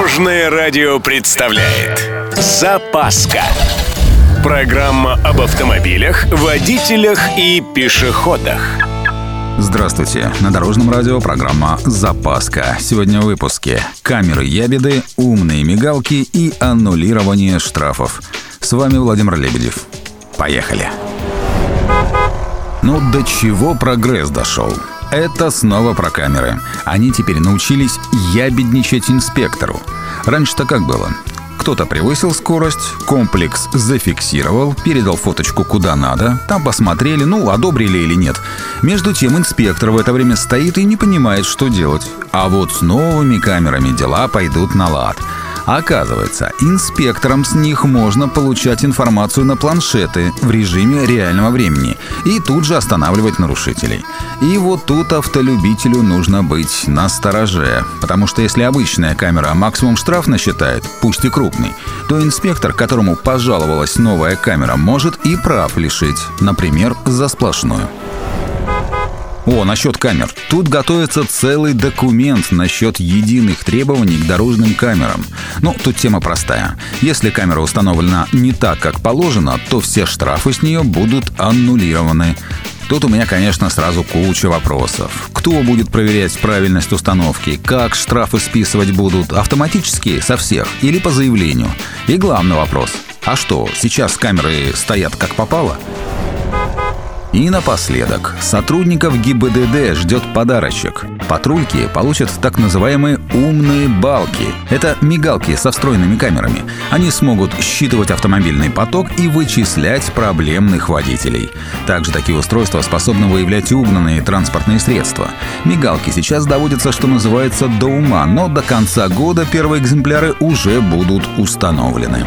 Дорожное радио представляет Запаска Программа об автомобилях, водителях и пешеходах Здравствуйте! На Дорожном радио программа «Запаска». Сегодня в выпуске камеры ябеды, умные мигалки и аннулирование штрафов. С вами Владимир Лебедев. Поехали! Ну, до чего прогресс дошел? Это снова про камеры. Они теперь научились ябедничать инспектору. Раньше-то как было? Кто-то превысил скорость, комплекс зафиксировал, передал фоточку куда надо, там посмотрели, ну, одобрили или нет. Между тем инспектор в это время стоит и не понимает, что делать. А вот с новыми камерами дела пойдут на лад. Оказывается, инспекторам с них можно получать информацию на планшеты в режиме реального времени и тут же останавливать нарушителей. И вот тут автолюбителю нужно быть на стороже, потому что если обычная камера максимум штраф насчитает, пусть и крупный, то инспектор, которому пожаловалась новая камера, может и прав лишить, например, за сплошную. О, насчет камер. Тут готовится целый документ насчет единых требований к дорожным камерам. Ну, тут тема простая. Если камера установлена не так, как положено, то все штрафы с нее будут аннулированы. Тут у меня, конечно, сразу куча вопросов. Кто будет проверять правильность установки? Как штрафы списывать будут? Автоматически со всех или по заявлению? И главный вопрос. А что, сейчас камеры стоят как попало? И напоследок, сотрудников ГИБДД ждет подарочек. Патрульки получат так называемые «умные балки». Это мигалки со встроенными камерами. Они смогут считывать автомобильный поток и вычислять проблемных водителей. Также такие устройства способны выявлять угнанные транспортные средства. Мигалки сейчас доводятся, что называется, до ума, но до конца года первые экземпляры уже будут установлены.